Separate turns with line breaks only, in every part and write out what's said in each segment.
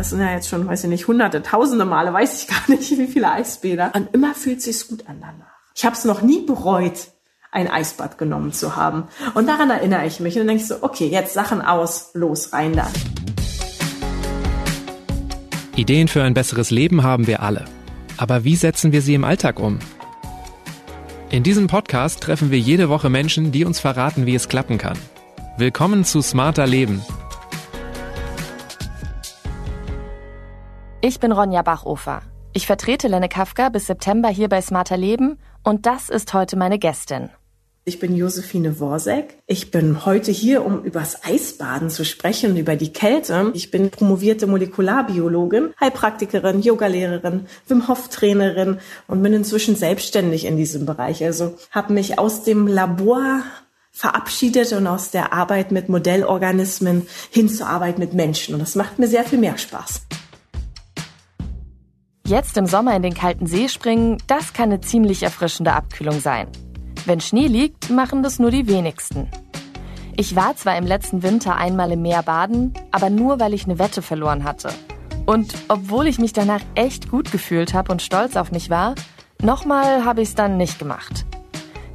Das sind ja jetzt schon, weiß ich nicht, hunderte, tausende Male, weiß ich gar nicht, wie viele Eisbäder. Und immer fühlt sich's gut an danach. Ich habe es noch nie bereut, ein Eisbad genommen zu haben. Und daran erinnere ich mich. Und dann denke ich so, okay, jetzt Sachen aus, los, rein da.
Ideen für ein besseres Leben haben wir alle. Aber wie setzen wir sie im Alltag um? In diesem Podcast treffen wir jede Woche Menschen, die uns verraten, wie es klappen kann. Willkommen zu Smarter Leben.
Ich bin Ronja Bachofer. Ich vertrete Lenne Kafka bis September hier bei Smarter Leben und das ist heute meine Gästin.
Ich bin Josephine Worsek. Ich bin heute hier, um übers Eisbaden zu sprechen, über die Kälte. Ich bin promovierte Molekularbiologin, Heilpraktikerin, Yogalehrerin, Wim Hof Trainerin und bin inzwischen selbstständig in diesem Bereich. Also habe mich aus dem Labor verabschiedet und aus der Arbeit mit Modellorganismen hin zur Arbeit mit Menschen. Und das macht mir sehr viel mehr Spaß.
Jetzt im Sommer in den kalten See springen, das kann eine ziemlich erfrischende Abkühlung sein. Wenn Schnee liegt, machen das nur die wenigsten. Ich war zwar im letzten Winter einmal im Meer baden, aber nur weil ich eine Wette verloren hatte. Und obwohl ich mich danach echt gut gefühlt habe und stolz auf mich war, nochmal habe ich es dann nicht gemacht.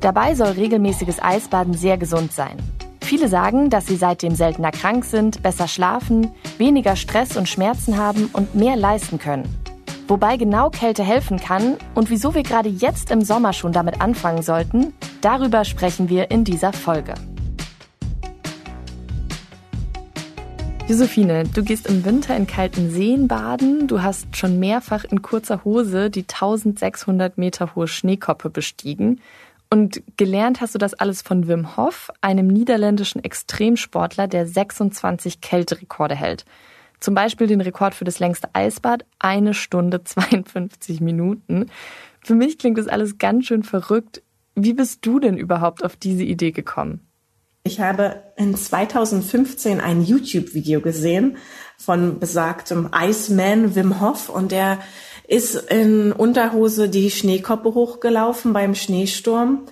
Dabei soll regelmäßiges Eisbaden sehr gesund sein. Viele sagen, dass sie seitdem seltener krank sind, besser schlafen, weniger Stress und Schmerzen haben und mehr leisten können. Wobei genau Kälte helfen kann und wieso wir gerade jetzt im Sommer schon damit anfangen sollten, darüber sprechen wir in dieser Folge. Josephine, du gehst im Winter in kalten Seen baden. Du hast schon mehrfach in kurzer Hose die 1600 Meter hohe Schneekoppe bestiegen. Und gelernt hast du das alles von Wim Hof, einem niederländischen Extremsportler, der 26 Kälterekorde hält. Zum Beispiel den Rekord für das längste Eisbad, eine Stunde 52 Minuten. Für mich klingt das alles ganz schön verrückt. Wie bist du denn überhaupt auf diese Idee gekommen?
Ich habe in 2015 ein YouTube-Video gesehen von besagtem Iceman Wim Hof und der ist in Unterhose die Schneekoppe hochgelaufen beim Schneesturm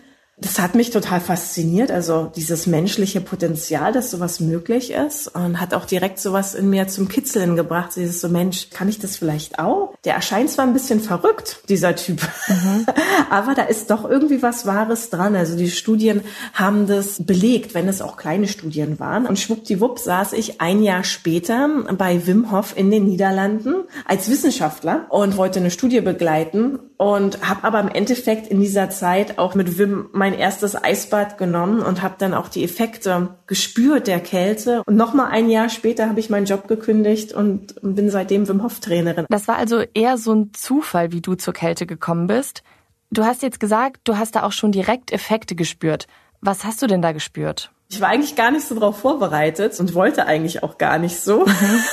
das hat mich total fasziniert, also dieses menschliche Potenzial, dass sowas möglich ist und hat auch direkt sowas in mir zum Kitzeln gebracht. Dieses so, Mensch, kann ich das vielleicht auch? Der erscheint zwar ein bisschen verrückt, dieser Typ, mhm. aber da ist doch irgendwie was Wahres dran. Also die Studien haben das belegt, wenn es auch kleine Studien waren. Und schwuppdiwupp saß ich ein Jahr später bei Wim Hof in den Niederlanden als Wissenschaftler und wollte eine Studie begleiten und habe aber im Endeffekt in dieser Zeit auch mit Wim mein erstes Eisbad genommen und habe dann auch die Effekte gespürt der Kälte. Und nochmal ein Jahr später habe ich meinen Job gekündigt und bin seitdem Wim Hof Trainerin.
Das war also eher so ein Zufall, wie du zur Kälte gekommen bist. Du hast jetzt gesagt, du hast da auch schon direkt Effekte gespürt. Was hast du denn da gespürt?
Ich war eigentlich gar nicht so drauf vorbereitet und wollte eigentlich auch gar nicht so. Mhm.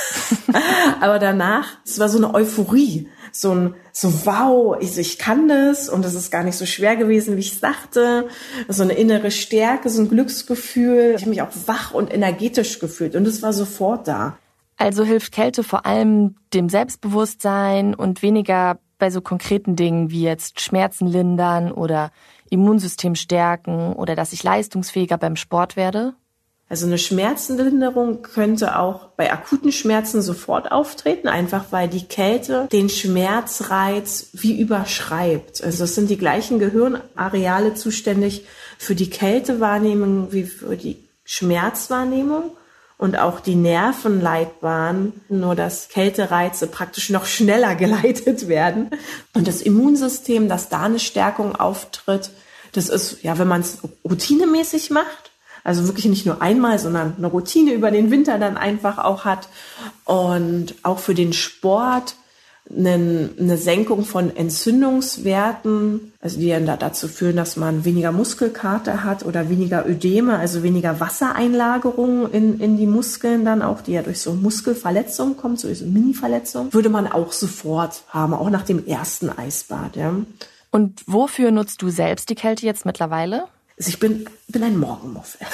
Aber danach, es war so eine Euphorie so ein, so wow, ich, ich kann das und es ist gar nicht so schwer gewesen, wie ich dachte. So eine innere Stärke, so ein Glücksgefühl. Ich habe mich auch wach und energetisch gefühlt und es war sofort da.
Also hilft Kälte vor allem dem Selbstbewusstsein und weniger bei so konkreten Dingen wie jetzt Schmerzen lindern oder Immunsystem stärken oder dass ich leistungsfähiger beim Sport werde?
Also eine Schmerzenlinderung könnte auch bei akuten Schmerzen sofort auftreten, einfach weil die Kälte den Schmerzreiz wie überschreibt. Also es sind die gleichen Gehirnareale zuständig für die Kältewahrnehmung wie für die Schmerzwahrnehmung und auch die Nervenleitbahn, nur dass Kältereize praktisch noch schneller geleitet werden. Und das Immunsystem, dass da eine Stärkung auftritt, das ist, ja, wenn man es routinemäßig macht, also wirklich nicht nur einmal, sondern eine Routine über den Winter dann einfach auch hat. Und auch für den Sport eine, eine Senkung von Entzündungswerten, also die dann dazu führen, dass man weniger Muskelkater hat oder weniger Ödeme, also weniger Wassereinlagerung in, in die Muskeln dann auch, die ja durch so Muskelverletzungen kommt, so diese Mini-Verletzungen, würde man auch sofort haben, auch nach dem ersten Eisbad. Ja.
Und wofür nutzt du selbst die Kälte jetzt mittlerweile?
Also ich bin, bin ein Morgenmuffel.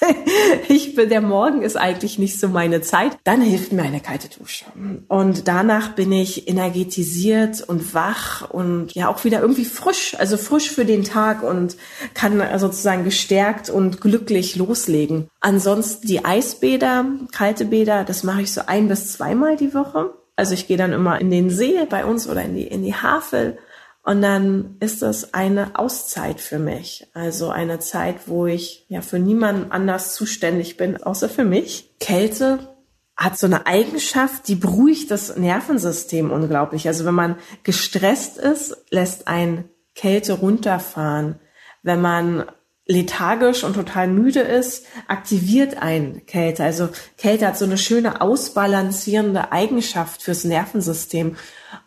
ich bin, der Morgen ist eigentlich nicht so meine Zeit. Dann hilft mir eine kalte Dusche. Und danach bin ich energetisiert und wach und ja auch wieder irgendwie frisch, also frisch für den Tag und kann sozusagen gestärkt und glücklich loslegen. Ansonsten die Eisbäder, kalte Bäder, das mache ich so ein bis zweimal die Woche. Also ich gehe dann immer in den See bei uns oder in die, in die Havel und dann ist das eine Auszeit für mich. Also eine Zeit, wo ich ja für niemanden anders zuständig bin, außer für mich. Kälte hat so eine Eigenschaft, die beruhigt das Nervensystem unglaublich. Also wenn man gestresst ist, lässt ein Kälte runterfahren. Wenn man lethargisch und total müde ist, aktiviert ein Kälte. Also Kälte hat so eine schöne ausbalancierende Eigenschaft fürs Nervensystem.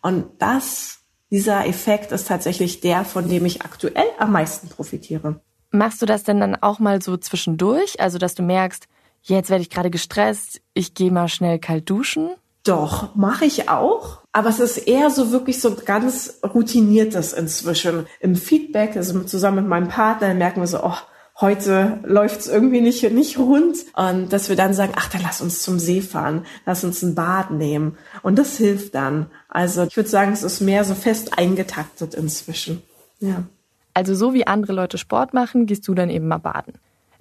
Und das dieser Effekt ist tatsächlich der, von dem ich aktuell am meisten profitiere.
Machst du das denn dann auch mal so zwischendurch? Also, dass du merkst, jetzt werde ich gerade gestresst, ich gehe mal schnell kalt duschen?
Doch, mache ich auch. Aber es ist eher so wirklich so ganz routiniertes inzwischen. Im Feedback, also zusammen mit meinem Partner, merken wir so, oh, heute läuft's irgendwie nicht, nicht rund. Und dass wir dann sagen, ach, dann lass uns zum See fahren, lass uns ein Bad nehmen. Und das hilft dann. Also ich würde sagen, es ist mehr so fest eingetaktet inzwischen. Ja.
Also so wie andere Leute Sport machen, gehst du dann eben mal baden.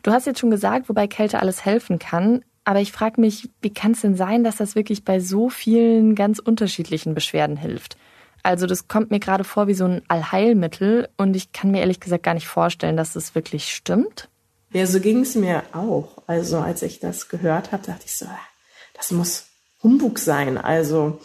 Du hast jetzt schon gesagt, wobei Kälte alles helfen kann. Aber ich frage mich, wie kann es denn sein, dass das wirklich bei so vielen ganz unterschiedlichen Beschwerden hilft? Also das kommt mir gerade vor wie so ein Allheilmittel und ich kann mir ehrlich gesagt gar nicht vorstellen, dass das wirklich stimmt.
Ja, so ging es mir auch. Also als ich das gehört habe, dachte ich so, ah, das muss Humbug sein. Also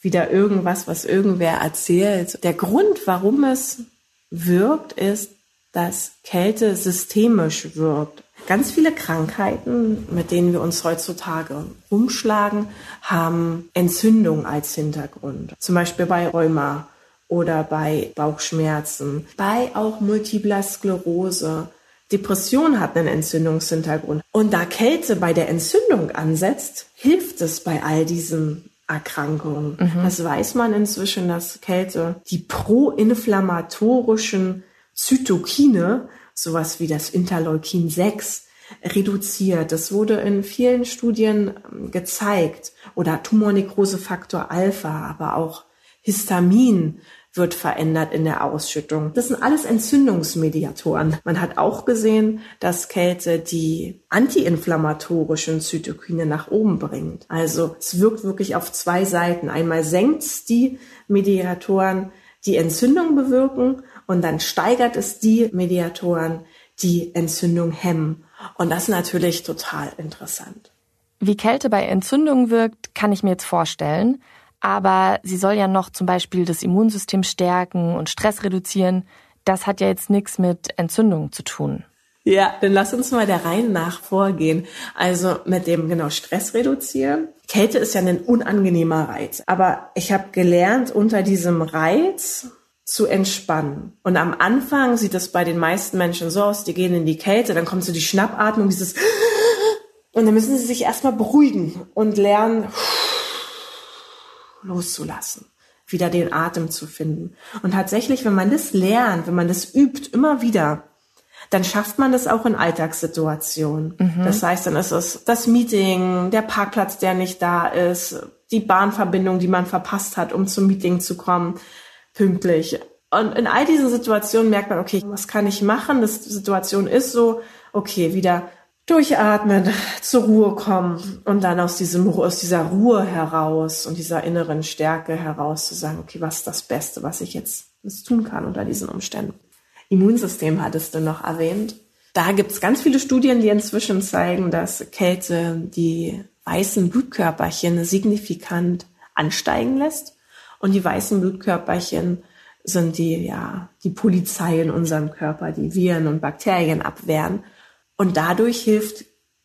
wieder irgendwas, was irgendwer erzählt. Der Grund, warum es wirkt, ist, dass Kälte systemisch wirkt. Ganz viele Krankheiten, mit denen wir uns heutzutage umschlagen, haben Entzündung als Hintergrund. Zum Beispiel bei Rheuma oder bei Bauchschmerzen, bei auch multipler Sklerose. Depression hat einen Entzündungshintergrund. Und da Kälte bei der Entzündung ansetzt, hilft es bei all diesen Erkrankungen. Mhm. Das weiß man inzwischen, dass Kälte die proinflammatorischen Zytokine sowas wie das Interleukin 6 reduziert. Das wurde in vielen Studien ähm, gezeigt. Oder Tumornekrosefaktor Alpha, aber auch Histamin wird verändert in der Ausschüttung. Das sind alles Entzündungsmediatoren. Man hat auch gesehen, dass Kälte die antiinflammatorischen Zytokine nach oben bringt. Also es wirkt wirklich auf zwei Seiten. Einmal senkt es die Mediatoren, die Entzündung bewirken und dann steigert es die Mediatoren, die Entzündung hemmen. Und das ist natürlich total interessant.
Wie Kälte bei Entzündung wirkt, kann ich mir jetzt vorstellen. Aber sie soll ja noch zum Beispiel das Immunsystem stärken und Stress reduzieren. Das hat ja jetzt nichts mit Entzündung zu tun.
Ja, dann lass uns mal der Reihe nach vorgehen. Also mit dem genau Stress reduzieren. Kälte ist ja ein unangenehmer Reiz. Aber ich habe gelernt, unter diesem Reiz zu entspannen. Und am Anfang sieht es bei den meisten Menschen so aus, die gehen in die Kälte, dann kommt so die Schnappatmung, dieses und dann müssen sie sich erstmal beruhigen und lernen loszulassen, wieder den Atem zu finden. Und tatsächlich, wenn man das lernt, wenn man das übt, immer wieder, dann schafft man das auch in Alltagssituationen. Mhm. Das heißt, dann ist es das Meeting, der Parkplatz, der nicht da ist, die Bahnverbindung, die man verpasst hat, um zum Meeting zu kommen pünktlich. Und in all diesen Situationen merkt man, okay, was kann ich machen? Das Situation ist so, okay, wieder durchatmen, zur Ruhe kommen und dann aus diesem, aus dieser Ruhe heraus und dieser inneren Stärke heraus zu sagen, okay, was ist das Beste, was ich jetzt tun kann unter diesen Umständen? Immunsystem hattest du noch erwähnt. Da gibt es ganz viele Studien, die inzwischen zeigen, dass Kälte die weißen Blutkörperchen signifikant ansteigen lässt. Und die weißen Blutkörperchen sind die, ja, die Polizei in unserem Körper, die Viren und Bakterien abwehren. Und dadurch hilft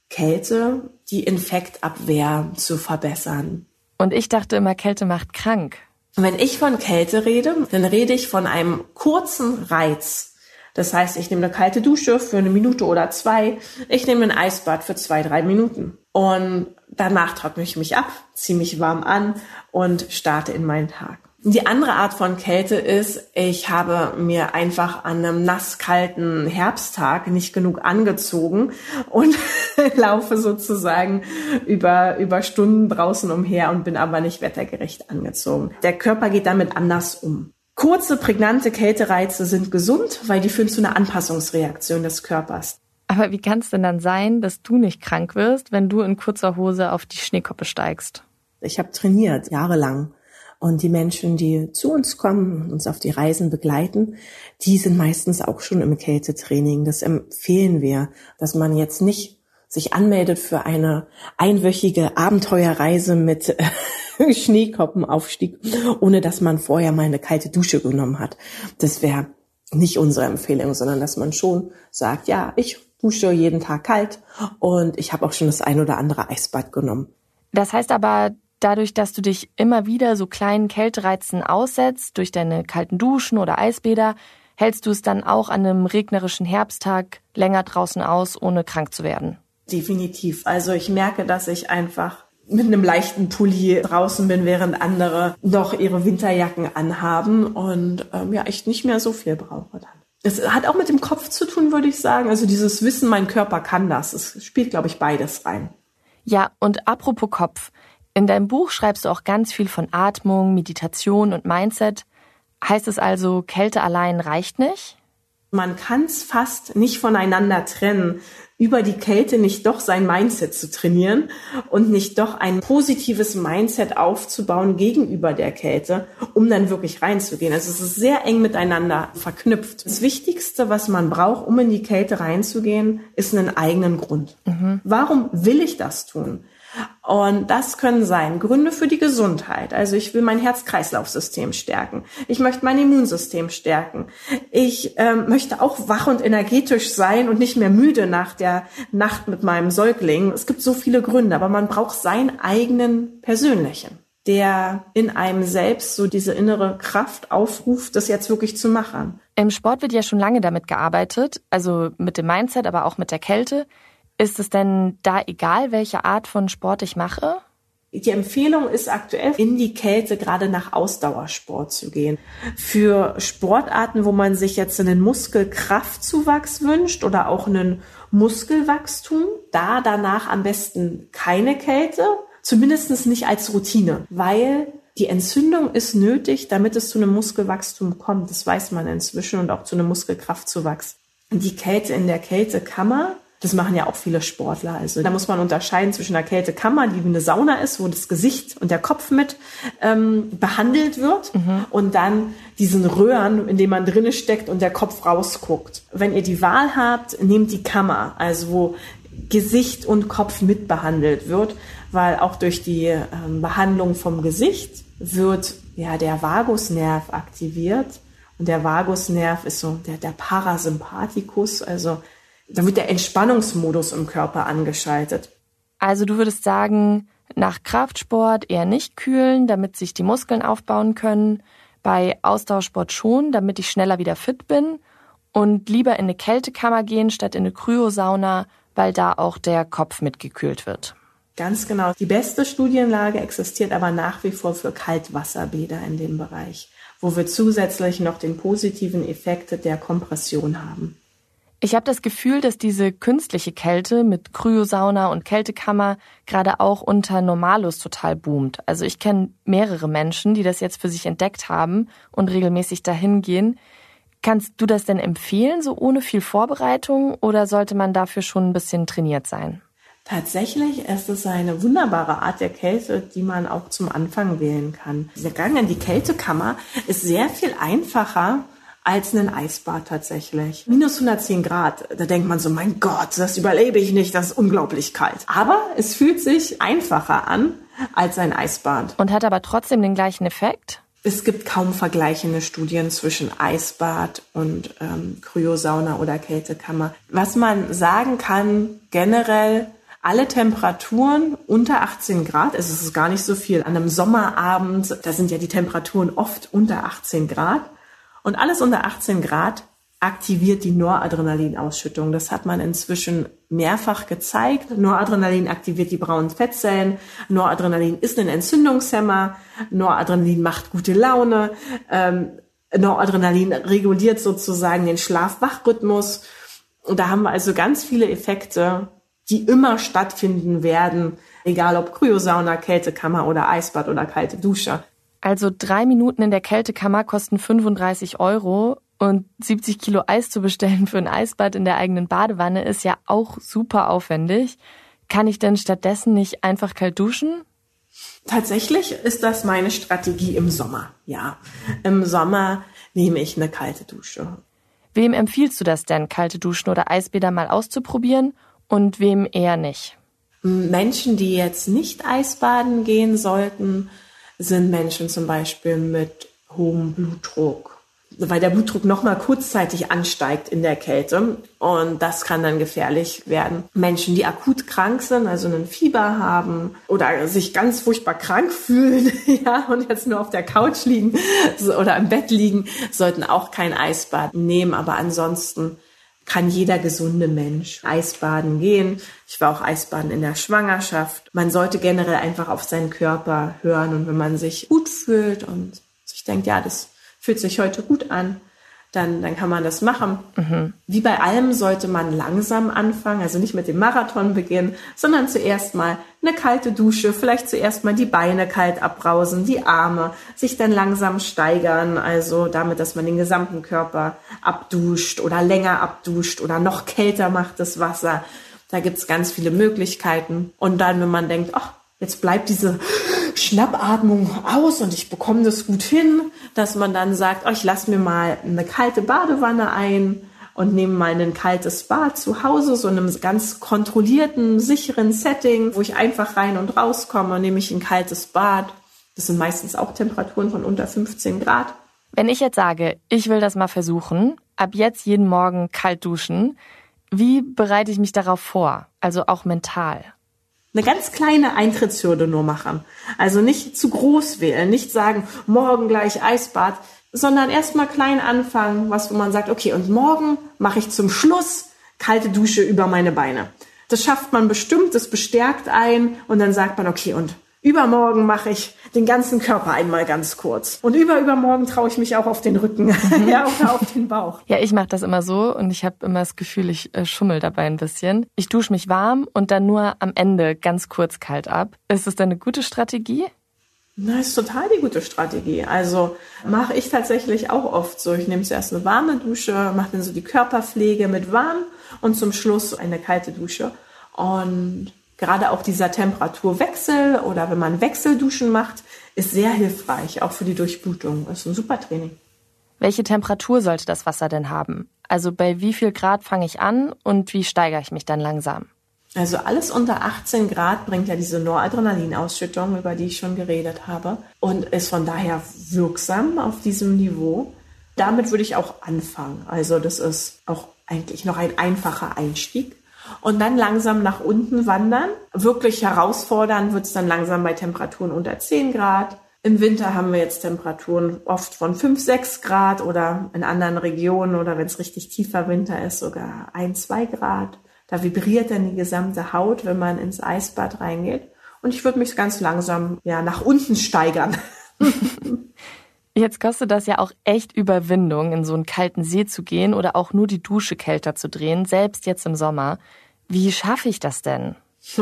Kälte, die Infektabwehr zu verbessern.
Und ich dachte immer, Kälte macht krank.
wenn ich von Kälte rede, dann rede ich von einem kurzen Reiz. Das heißt, ich nehme eine kalte Dusche für eine Minute oder zwei. Ich nehme ein Eisbad für zwei, drei Minuten. Und danach trockne ich mich ab, ziehe mich warm an und starte in meinen Tag. Die andere Art von Kälte ist, ich habe mir einfach an einem nasskalten Herbsttag nicht genug angezogen und laufe sozusagen über, über Stunden draußen umher und bin aber nicht wettergerecht angezogen. Der Körper geht damit anders um. Kurze, prägnante Kältereize sind gesund, weil die führen zu einer Anpassungsreaktion des Körpers.
Aber wie kann es denn dann sein, dass du nicht krank wirst, wenn du in kurzer Hose auf die Schneekoppe steigst?
Ich habe trainiert, jahrelang. Und die Menschen, die zu uns kommen und uns auf die Reisen begleiten, die sind meistens auch schon im Kältetraining. Das empfehlen wir, dass man jetzt nicht sich anmeldet für eine einwöchige Abenteuerreise mit äh, Schneekoppenaufstieg, ohne dass man vorher mal eine kalte Dusche genommen hat. Das wäre nicht unsere Empfehlung, sondern dass man schon sagt, ja, ich dusche jeden Tag kalt und ich habe auch schon das ein oder andere Eisbad genommen.
Das heißt aber, dadurch, dass du dich immer wieder so kleinen Kältereizen aussetzt, durch deine kalten Duschen oder Eisbäder, hältst du es dann auch an einem regnerischen Herbsttag länger draußen aus, ohne krank zu werden?
Definitiv. Also ich merke, dass ich einfach mit einem leichten Pulli draußen bin, während andere noch ihre Winterjacken anhaben und ähm, ja, ich nicht mehr so viel brauche dann. Es hat auch mit dem Kopf zu tun, würde ich sagen. Also dieses Wissen, mein Körper kann das. Es spielt, glaube ich, beides rein.
Ja, und apropos Kopf. In deinem Buch schreibst du auch ganz viel von Atmung, Meditation und Mindset. Heißt es also, Kälte allein reicht nicht?
Man kann es fast nicht voneinander trennen, über die Kälte nicht doch sein Mindset zu trainieren und nicht doch ein positives Mindset aufzubauen gegenüber der Kälte, um dann wirklich reinzugehen. Also es ist sehr eng miteinander verknüpft. Das Wichtigste, was man braucht, um in die Kälte reinzugehen, ist einen eigenen Grund. Mhm. Warum will ich das tun? Und das können sein Gründe für die Gesundheit. Also ich will mein Herz-Kreislauf-System stärken. Ich möchte mein Immunsystem stärken. Ich ähm, möchte auch wach und energetisch sein und nicht mehr müde nach der Nacht mit meinem Säugling. Es gibt so viele Gründe, aber man braucht seinen eigenen persönlichen, der in einem selbst so diese innere Kraft aufruft, das jetzt wirklich zu machen.
Im Sport wird ja schon lange damit gearbeitet, also mit dem Mindset, aber auch mit der Kälte. Ist es denn da egal, welche Art von Sport ich mache?
Die Empfehlung ist aktuell, in die Kälte gerade nach Ausdauersport zu gehen. Für Sportarten, wo man sich jetzt einen Muskelkraftzuwachs wünscht oder auch einen Muskelwachstum, da danach am besten keine Kälte, zumindest nicht als Routine, weil die Entzündung ist nötig, damit es zu einem Muskelwachstum kommt. Das weiß man inzwischen und auch zu einem Muskelkraftzuwachs. Die Kälte in der Kältekammer das machen ja auch viele Sportler. Also da muss man unterscheiden zwischen einer Kältekammer, die wie eine Sauna ist, wo das Gesicht und der Kopf mit ähm, behandelt wird, mhm. und dann diesen Röhren, in dem man drinne steckt und der Kopf rausguckt. Wenn ihr die Wahl habt, nehmt die Kammer, also wo Gesicht und Kopf mit behandelt wird, weil auch durch die ähm, Behandlung vom Gesicht wird ja der Vagusnerv aktiviert. Und der Vagusnerv ist so der, der Parasympathikus, also da wird der Entspannungsmodus im Körper angeschaltet.
Also du würdest sagen, nach Kraftsport eher nicht kühlen, damit sich die Muskeln aufbauen können, bei Ausdauersport schon, damit ich schneller wieder fit bin und lieber in eine Kältekammer gehen statt in eine Kryosauna, weil da auch der Kopf mitgekühlt wird.
Ganz genau. Die beste Studienlage existiert aber nach wie vor für Kaltwasserbäder in dem Bereich, wo wir zusätzlich noch den positiven Effekt der Kompression haben.
Ich habe das Gefühl, dass diese künstliche Kälte mit Kryosauna und Kältekammer gerade auch unter Normalus total boomt. Also ich kenne mehrere Menschen, die das jetzt für sich entdeckt haben und regelmäßig dahin gehen. Kannst du das denn empfehlen, so ohne viel Vorbereitung, oder sollte man dafür schon ein bisschen trainiert sein?
Tatsächlich ist es eine wunderbare Art der Kälte, die man auch zum Anfang wählen kann. Der Gang in die Kältekammer ist sehr viel einfacher als ein Eisbad tatsächlich. Minus 110 Grad, da denkt man so, mein Gott, das überlebe ich nicht, das ist unglaublich kalt. Aber es fühlt sich einfacher an als ein Eisbad.
Und hat aber trotzdem den gleichen Effekt?
Es gibt kaum vergleichende Studien zwischen Eisbad und ähm, Kryosauna oder Kältekammer. Was man sagen kann, generell alle Temperaturen unter 18 Grad, es ist gar nicht so viel. An einem Sommerabend, da sind ja die Temperaturen oft unter 18 Grad. Und alles unter 18 Grad aktiviert die Noradrenalinausschüttung. Das hat man inzwischen mehrfach gezeigt. Noradrenalin aktiviert die braunen Fettzellen. Noradrenalin ist ein Entzündungshemmer. Noradrenalin macht gute Laune. Ähm, Noradrenalin reguliert sozusagen den Schlaf-Wach-Rhythmus. Und da haben wir also ganz viele Effekte, die immer stattfinden werden, egal ob Kryosauna, Kältekammer oder Eisbad oder kalte Dusche.
Also drei Minuten in der Kältekammer kosten 35 Euro und 70 Kilo Eis zu bestellen für ein Eisbad in der eigenen Badewanne ist ja auch super aufwendig. Kann ich denn stattdessen nicht einfach kalt duschen?
Tatsächlich ist das meine Strategie im Sommer. Ja, im Sommer nehme ich eine kalte Dusche.
Wem empfiehlst du das denn, kalte Duschen oder Eisbäder mal auszuprobieren und wem eher nicht?
Menschen, die jetzt nicht Eisbaden gehen sollten, sind Menschen zum Beispiel mit hohem Blutdruck. Weil der Blutdruck nochmal kurzzeitig ansteigt in der Kälte. Und das kann dann gefährlich werden. Menschen, die akut krank sind, also einen Fieber haben oder sich ganz furchtbar krank fühlen, ja, und jetzt nur auf der Couch liegen oder im Bett liegen, sollten auch kein Eisbad nehmen, aber ansonsten kann jeder gesunde Mensch Eisbaden gehen. Ich war auch Eisbaden in der Schwangerschaft. Man sollte generell einfach auf seinen Körper hören und wenn man sich gut fühlt und sich denkt, ja, das fühlt sich heute gut an, dann, dann kann man das machen. Mhm. Wie bei allem sollte man langsam anfangen, also nicht mit dem Marathon beginnen, sondern zuerst mal eine kalte Dusche, vielleicht zuerst mal die Beine kalt abbrausen, die Arme, sich dann langsam steigern, also damit, dass man den gesamten Körper abduscht oder länger abduscht oder noch kälter macht das Wasser. Da gibt's ganz viele Möglichkeiten. Und dann, wenn man denkt, ach, jetzt bleibt diese Schnappatmung aus und ich bekomme das gut hin, dass man dann sagt, oh, ich lasse mir mal eine kalte Badewanne ein und nehme mal ein kaltes Bad zu Hause, so in einem ganz kontrollierten, sicheren Setting, wo ich einfach rein und rauskomme, nehme ich ein kaltes Bad. Das sind meistens auch Temperaturen von unter 15 Grad.
Wenn ich jetzt sage, ich will das mal versuchen, ab jetzt jeden Morgen kalt duschen, wie bereite ich mich darauf vor? Also auch mental
eine ganz kleine Eintrittshürde nur machen. Also nicht zu groß wählen, nicht sagen, morgen gleich Eisbad, sondern erstmal klein anfangen, was wo man sagt, okay, und morgen mache ich zum Schluss kalte Dusche über meine Beine. Das schafft man bestimmt, das bestärkt ein und dann sagt man, okay, und Übermorgen mache ich den ganzen Körper einmal ganz kurz. Und überübermorgen traue ich mich auch auf den Rücken mhm. ja, oder auf den Bauch.
Ja, ich mache das immer so und ich habe immer das Gefühl, ich äh, schummel dabei ein bisschen. Ich dusche mich warm und dann nur am Ende ganz kurz kalt ab. Ist das dann eine gute Strategie?
Na, ist total die gute Strategie. Also mache ich tatsächlich auch oft so. Ich nehme zuerst eine warme Dusche, mache dann so die Körperpflege mit warm und zum Schluss eine kalte Dusche. Und gerade auch dieser Temperaturwechsel oder wenn man Wechselduschen macht, ist sehr hilfreich, auch für die Durchblutung. Das ist ein super Training.
Welche Temperatur sollte das Wasser denn haben? Also bei wie viel Grad fange ich an und wie steigere ich mich dann langsam?
Also alles unter 18 Grad bringt ja diese Noradrenalinausschüttung, über die ich schon geredet habe, und ist von daher wirksam auf diesem Niveau. Damit würde ich auch anfangen. Also das ist auch eigentlich noch ein einfacher Einstieg und dann langsam nach unten wandern. Wirklich herausfordern wird es dann langsam bei Temperaturen unter 10 Grad. Im Winter haben wir jetzt Temperaturen oft von 5, 6 Grad oder in anderen Regionen oder wenn es richtig tiefer Winter ist, sogar 1, 2 Grad. Da vibriert dann die gesamte Haut, wenn man ins Eisbad reingeht. Und ich würde mich ganz langsam ja, nach unten steigern.
Jetzt kostet das ja auch echt Überwindung, in so einen kalten See zu gehen oder auch nur die Dusche kälter zu drehen, selbst jetzt im Sommer. Wie schaffe ich das denn?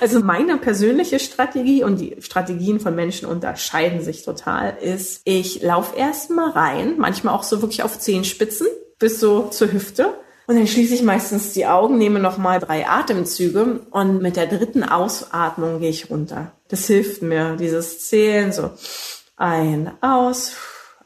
Also meine persönliche Strategie und die Strategien von Menschen unterscheiden sich total, ist, ich laufe erstmal rein, manchmal auch so wirklich auf Zehenspitzen bis so zur Hüfte. Und dann schließe ich meistens die Augen, nehme nochmal drei Atemzüge und mit der dritten Ausatmung gehe ich runter. Das hilft mir, dieses Zählen so ein, aus,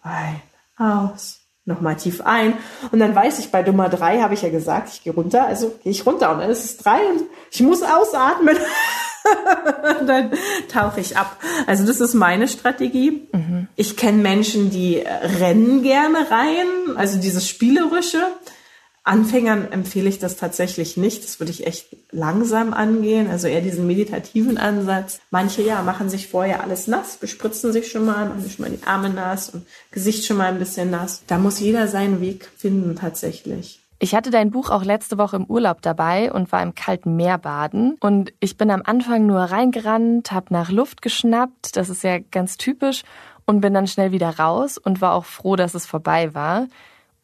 ein, aus nochmal tief ein. Und dann weiß ich, bei Nummer drei habe ich ja gesagt, ich gehe runter, also gehe ich runter und dann ist es drei und ich muss ausatmen. und dann tauche ich ab. Also das ist meine Strategie. Mhm. Ich kenne Menschen, die rennen gerne rein, also dieses Spielerische. Anfängern empfehle ich das tatsächlich nicht. Das würde ich echt langsam angehen, also eher diesen meditativen Ansatz. Manche ja machen sich vorher alles nass, bespritzen sich schon mal, machen sich schon mal die Arme nass und Gesicht schon mal ein bisschen nass. Da muss jeder seinen Weg finden tatsächlich.
Ich hatte dein Buch auch letzte Woche im Urlaub dabei und war im kalten Meer baden. Und ich bin am Anfang nur reingerannt, habe nach Luft geschnappt, das ist ja ganz typisch, und bin dann schnell wieder raus und war auch froh, dass es vorbei war.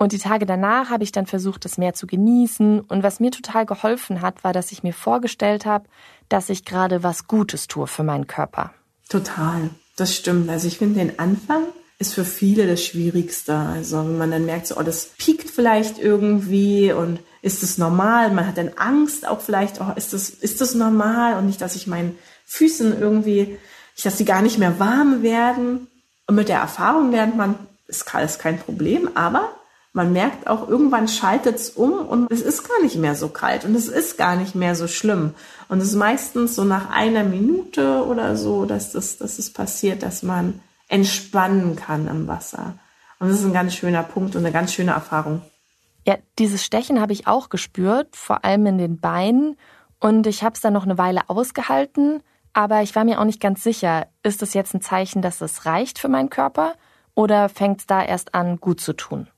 Und die Tage danach habe ich dann versucht, das Meer zu genießen. Und was mir total geholfen hat, war, dass ich mir vorgestellt habe, dass ich gerade was Gutes tue für meinen Körper.
Total, das stimmt. Also ich finde den Anfang ist für viele das Schwierigste. Also wenn man dann merkt, so, oh, das piekt vielleicht irgendwie und ist es normal? Man hat dann Angst auch vielleicht, oh, ist das, ist das normal? Und nicht, dass ich meinen Füßen irgendwie, dass sie gar nicht mehr warm werden. Und mit der Erfahrung lernt man, ist alles kein Problem, aber man merkt auch, irgendwann schaltet es um und es ist gar nicht mehr so kalt und es ist gar nicht mehr so schlimm. Und es ist meistens so nach einer Minute oder so, dass das, dass es passiert, dass man entspannen kann im Wasser. Und das ist ein ganz schöner Punkt und eine ganz schöne Erfahrung.
Ja, dieses Stechen habe ich auch gespürt, vor allem in den Beinen. Und ich habe es dann noch eine Weile ausgehalten, aber ich war mir auch nicht ganz sicher, ist das jetzt ein Zeichen, dass es reicht für meinen Körper oder fängt es da erst an, gut zu tun?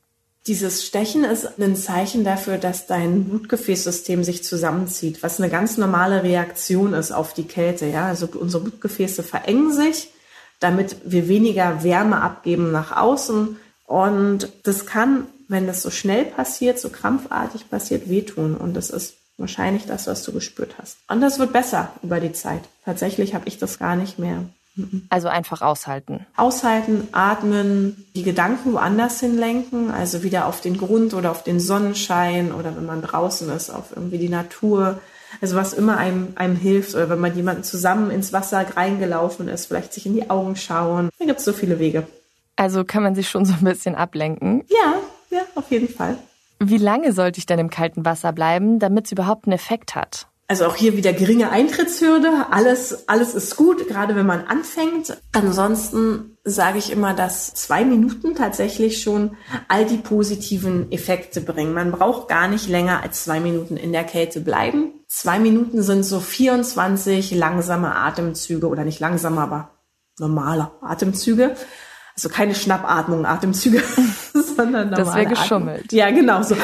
Dieses Stechen ist ein Zeichen dafür, dass dein Blutgefäßsystem sich zusammenzieht, was eine ganz normale Reaktion ist auf die Kälte. Ja, also unsere Blutgefäße verengen sich damit wir weniger Wärme abgeben nach außen. Und das kann, wenn das so schnell passiert, so krampfartig passiert, wehtun. Und das ist wahrscheinlich das, was du gespürt hast. Und das wird besser über die Zeit. Tatsächlich habe ich das gar nicht mehr.
Also einfach aushalten.
Aushalten, atmen, die Gedanken woanders hinlenken, also wieder auf den Grund oder auf den Sonnenschein oder wenn man draußen ist, auf irgendwie die Natur. Also was immer einem, einem hilft oder wenn man jemanden zusammen ins Wasser reingelaufen ist, vielleicht sich in die Augen schauen. Da gibt es so viele Wege.
Also kann man sich schon so ein bisschen ablenken.
Ja, ja, auf jeden Fall.
Wie lange sollte ich denn im kalten Wasser bleiben, damit es überhaupt einen Effekt hat?
Also auch hier wieder geringe Eintrittshürde. Alles, alles ist gut, gerade wenn man anfängt. Ansonsten sage ich immer, dass zwei Minuten tatsächlich schon all die positiven Effekte bringen. Man braucht gar nicht länger als zwei Minuten in der Kälte bleiben. Zwei Minuten sind so 24 langsame Atemzüge oder nicht langsam, aber normale Atemzüge. Also keine Schnappatmung, Atemzüge, sondern normale
Das wäre geschummelt.
Atmung. Ja, genau so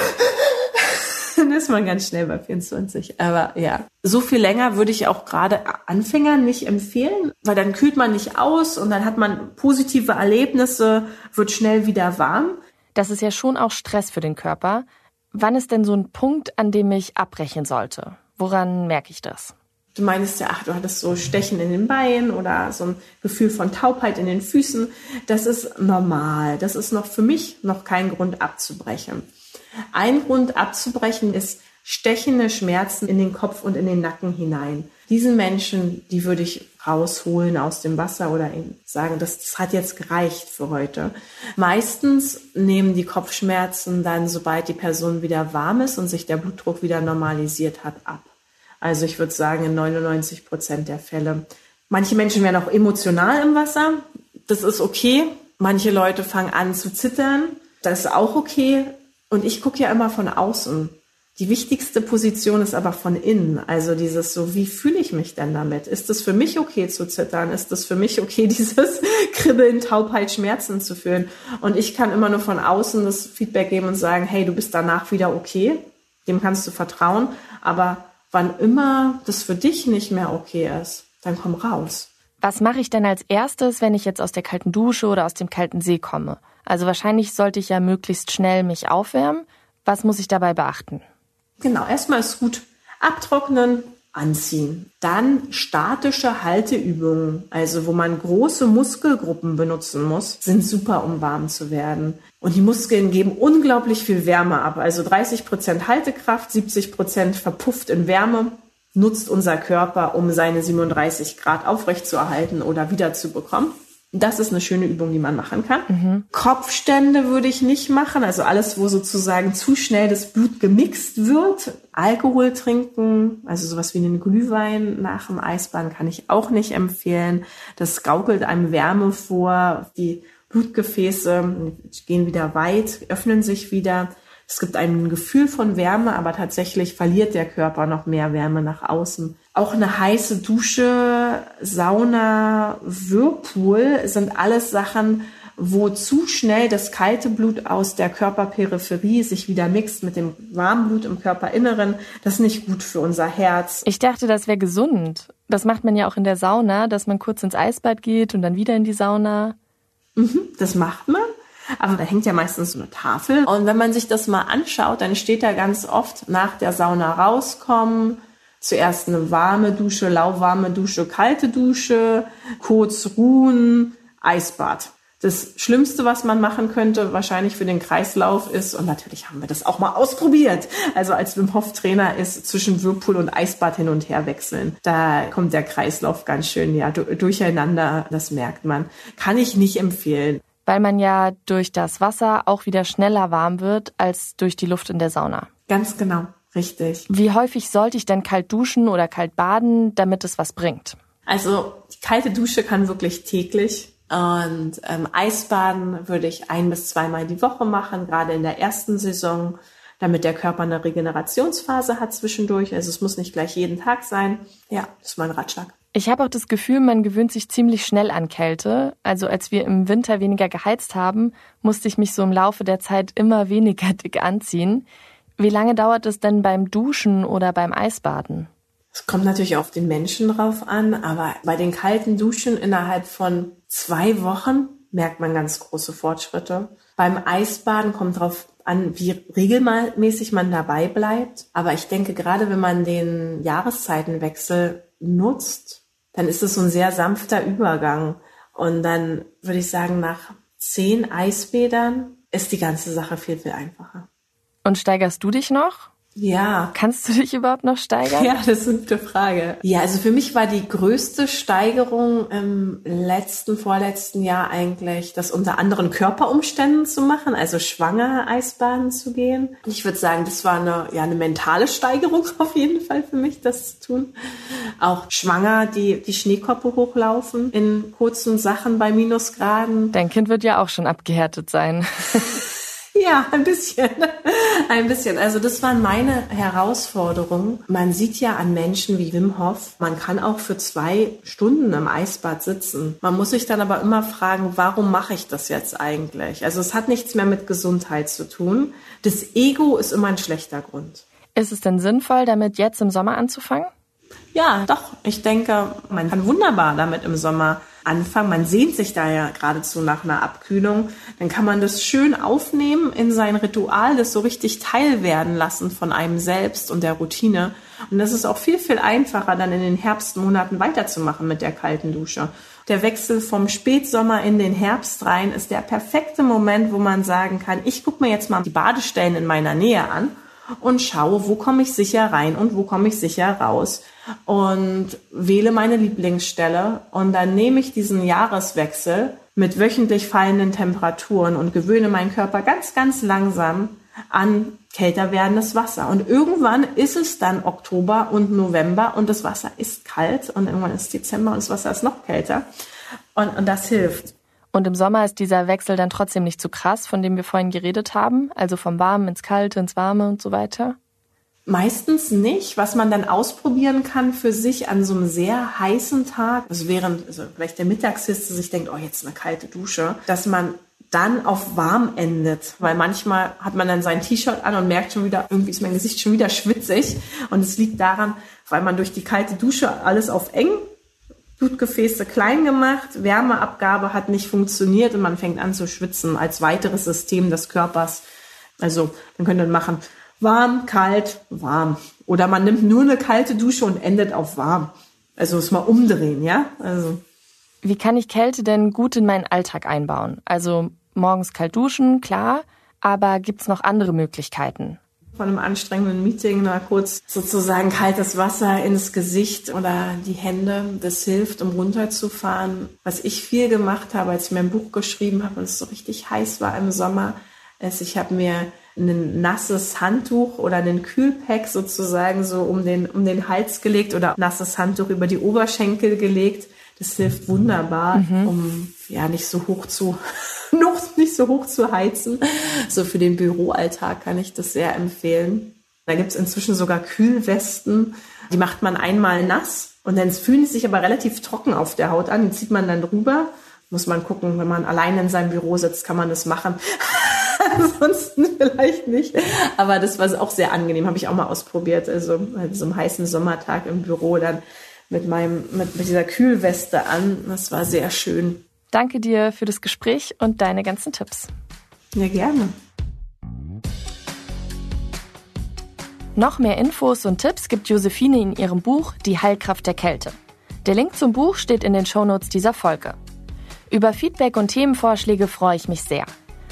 dann ist man ganz schnell bei 24. Aber ja, so viel länger würde ich auch gerade Anfängern nicht empfehlen, weil dann kühlt man nicht aus und dann hat man positive Erlebnisse, wird schnell wieder warm.
Das ist ja schon auch Stress für den Körper. Wann ist denn so ein Punkt, an dem ich abbrechen sollte? Woran merke ich das?
Du meinst ja, ach, du hattest so Stechen in den Beinen oder so ein Gefühl von Taubheit in den Füßen. Das ist normal. Das ist noch für mich noch kein Grund abzubrechen. Ein Grund abzubrechen ist stechende Schmerzen in den Kopf und in den Nacken hinein. Diesen Menschen, die würde ich rausholen aus dem Wasser oder sagen, das, das hat jetzt gereicht für heute. Meistens nehmen die Kopfschmerzen dann, sobald die Person wieder warm ist und sich der Blutdruck wieder normalisiert hat, ab. Also ich würde sagen, in 99 Prozent der Fälle. Manche Menschen werden auch emotional im Wasser. Das ist okay. Manche Leute fangen an zu zittern. Das ist auch okay. Und ich gucke ja immer von außen. Die wichtigste Position ist aber von innen. Also dieses so, wie fühle ich mich denn damit? Ist es für mich okay zu zittern? Ist es für mich okay, dieses Kribbeln, Taubheit, Schmerzen zu fühlen? Und ich kann immer nur von außen das Feedback geben und sagen, hey, du bist danach wieder okay. Dem kannst du vertrauen. Aber wann immer das für dich nicht mehr okay ist, dann komm raus.
Was mache ich denn als erstes, wenn ich jetzt aus der kalten Dusche oder aus dem kalten See komme? Also wahrscheinlich sollte ich ja möglichst schnell mich aufwärmen. Was muss ich dabei beachten?
Genau, erstmal ist gut abtrocknen, anziehen. Dann statische Halteübungen, also wo man große Muskelgruppen benutzen muss, sind super, um warm zu werden. Und die Muskeln geben unglaublich viel Wärme ab. Also 30 Prozent Haltekraft, 70 Prozent verpufft in Wärme nutzt unser Körper, um seine 37 Grad aufrechtzuerhalten oder wiederzubekommen. Das ist eine schöne Übung, die man machen kann. Mhm. Kopfstände würde ich nicht machen. Also alles, wo sozusagen zu schnell das Blut gemixt wird. Alkohol trinken, also sowas wie einen Glühwein nach dem Eisbahn kann ich auch nicht empfehlen. Das gaukelt einem Wärme vor. Die Blutgefäße gehen wieder weit, öffnen sich wieder. Es gibt ein Gefühl von Wärme, aber tatsächlich verliert der Körper noch mehr Wärme nach außen. Auch eine heiße Dusche, Sauna, Whirlpool sind alles Sachen, wo zu schnell das kalte Blut aus der Körperperipherie sich wieder mixt mit dem warmen Blut im Körperinneren. Das ist nicht gut für unser Herz.
Ich dachte, das wäre gesund. Das macht man ja auch in der Sauna, dass man kurz ins Eisbad geht und dann wieder in die Sauna.
Mhm, das macht man. Aber da hängt ja meistens so eine Tafel. Und wenn man sich das mal anschaut, dann steht da ganz oft nach der Sauna rauskommen, zuerst eine warme Dusche, lauwarme Dusche, kalte Dusche, kurz ruhen, Eisbad. Das Schlimmste, was man machen könnte, wahrscheinlich für den Kreislauf ist, und natürlich haben wir das auch mal ausprobiert, also als Wim Hof Trainer ist, zwischen Whirlpool und Eisbad hin und her wechseln. Da kommt der Kreislauf ganz schön ja, durcheinander, das merkt man. Kann ich nicht empfehlen.
Weil man ja durch das Wasser auch wieder schneller warm wird als durch die Luft in der Sauna.
Ganz genau, richtig.
Wie häufig sollte ich denn kalt duschen oder kalt baden, damit es was bringt?
Also die kalte Dusche kann wirklich täglich und ähm, Eisbaden würde ich ein bis zweimal die Woche machen, gerade in der ersten Saison, damit der Körper eine Regenerationsphase hat zwischendurch. Also es muss nicht gleich jeden Tag sein. Ja, das ist mein Ratschlag.
Ich habe auch das Gefühl, man gewöhnt sich ziemlich schnell an Kälte. Also als wir im Winter weniger geheizt haben, musste ich mich so im Laufe der Zeit immer weniger dick anziehen. Wie lange dauert es denn beim Duschen oder beim Eisbaden?
Es kommt natürlich auf den Menschen drauf an, aber bei den kalten Duschen innerhalb von zwei Wochen merkt man ganz große Fortschritte. Beim Eisbaden kommt drauf an, wie regelmäßig man dabei bleibt. Aber ich denke, gerade wenn man den Jahreszeitenwechsel nutzt, dann ist es so ein sehr sanfter Übergang. Und dann würde ich sagen, nach zehn Eisbädern ist die ganze Sache viel, viel einfacher.
Und steigerst du dich noch?
Ja.
Kannst du dich überhaupt noch steigern?
Ja, das ist eine gute Frage. Ja, also für mich war die größte Steigerung im letzten, vorletzten Jahr eigentlich, das unter anderen Körperumständen zu machen, also schwanger Eisbaden zu gehen. Ich würde sagen, das war eine, ja, eine mentale Steigerung auf jeden Fall für mich, das zu tun. Auch schwanger die, die Schneekoppe hochlaufen in kurzen Sachen bei Minusgraden.
Dein Kind wird ja auch schon abgehärtet sein.
Ja, ein bisschen. Ein bisschen. Also das waren meine Herausforderungen. Man sieht ja an Menschen wie Wim Hof, man kann auch für zwei Stunden im Eisbad sitzen. Man muss sich dann aber immer fragen, warum mache ich das jetzt eigentlich? Also es hat nichts mehr mit Gesundheit zu tun. Das Ego ist immer ein schlechter Grund.
Ist es denn sinnvoll, damit jetzt im Sommer anzufangen?
Ja, doch. Ich denke, man kann wunderbar damit im Sommer anfangen. Man sehnt sich da ja geradezu nach einer Abkühlung. Dann kann man das schön aufnehmen in sein Ritual, das so richtig Teil werden lassen von einem selbst und der Routine. Und das ist auch viel, viel einfacher, dann in den Herbstmonaten weiterzumachen mit der kalten Dusche. Der Wechsel vom Spätsommer in den Herbst rein ist der perfekte Moment, wo man sagen kann, ich gucke mir jetzt mal die Badestellen in meiner Nähe an und schaue, wo komme ich sicher rein und wo komme ich sicher raus und wähle meine Lieblingsstelle und dann nehme ich diesen Jahreswechsel mit wöchentlich fallenden Temperaturen und gewöhne meinen Körper ganz, ganz langsam an kälter werdendes Wasser. Und irgendwann ist es dann Oktober und November und das Wasser ist kalt und irgendwann ist Dezember und das Wasser ist noch kälter. Und, und das hilft.
Und im Sommer ist dieser Wechsel dann trotzdem nicht zu so krass, von dem wir vorhin geredet haben, also vom Warmen ins Kalte, ins Warme und so weiter?
Meistens nicht. Was man dann ausprobieren kann für sich an so einem sehr heißen Tag, also während also vielleicht der Mittagshitze sich denkt, oh, jetzt eine kalte Dusche, dass man dann auf warm endet, weil manchmal hat man dann sein T-Shirt an und merkt schon wieder, irgendwie ist mein Gesicht schon wieder schwitzig und es liegt daran, weil man durch die kalte Dusche alles auf eng Blutgefäße klein gemacht, Wärmeabgabe hat nicht funktioniert und man fängt an zu schwitzen als weiteres System des Körpers. Also man könnte machen warm, kalt, warm. Oder man nimmt nur eine kalte Dusche und endet auf warm. Also es mal umdrehen, ja? Also.
Wie kann ich Kälte denn gut in meinen Alltag einbauen? Also morgens kalt duschen, klar, aber gibt's noch andere Möglichkeiten?
Von einem anstrengenden Meeting mal kurz sozusagen kaltes Wasser ins Gesicht oder die Hände. Das hilft, um runterzufahren. Was ich viel gemacht habe, als ich mir ein Buch geschrieben habe und es so richtig heiß war im Sommer, ist, ich habe mir ein nasses Handtuch oder einen Kühlpack sozusagen so um den, um den Hals gelegt oder nasses Handtuch über die Oberschenkel gelegt. Das hilft wunderbar, mhm. um ja nicht so hoch zu versucht, nicht so hoch zu heizen. So für den Büroalltag kann ich das sehr empfehlen. Da gibt's inzwischen sogar Kühlwesten. Die macht man einmal nass und dann fühlen sie sich aber relativ trocken auf der Haut an. Die zieht man dann drüber. Muss man gucken, wenn man alleine in seinem Büro sitzt, kann man das machen. Ansonsten vielleicht nicht. Aber das war auch sehr angenehm, habe ich auch mal ausprobiert. Also bei so einem heißen Sommertag im Büro dann mit meinem, mit, mit dieser Kühlweste an. Das war sehr schön.
Danke dir für das Gespräch und deine ganzen Tipps.
Ja, gerne.
Noch mehr Infos und Tipps gibt Josephine in ihrem Buch Die Heilkraft der Kälte. Der Link zum Buch steht in den Shownotes dieser Folge. Über Feedback und Themenvorschläge freue ich mich sehr.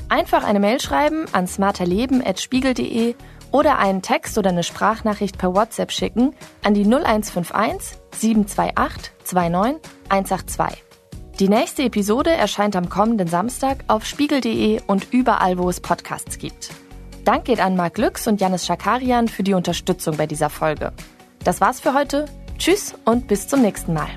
Einfach eine Mail schreiben an smarterleben.spiegel.de oder einen Text oder eine Sprachnachricht per WhatsApp schicken an die 0151 728 29 182. Die nächste Episode erscheint am kommenden Samstag auf spiegel.de und überall, wo es Podcasts gibt. Dank geht an Marc Lüx und Janis Schakarian für die Unterstützung bei dieser Folge. Das war's für heute. Tschüss und bis zum nächsten Mal.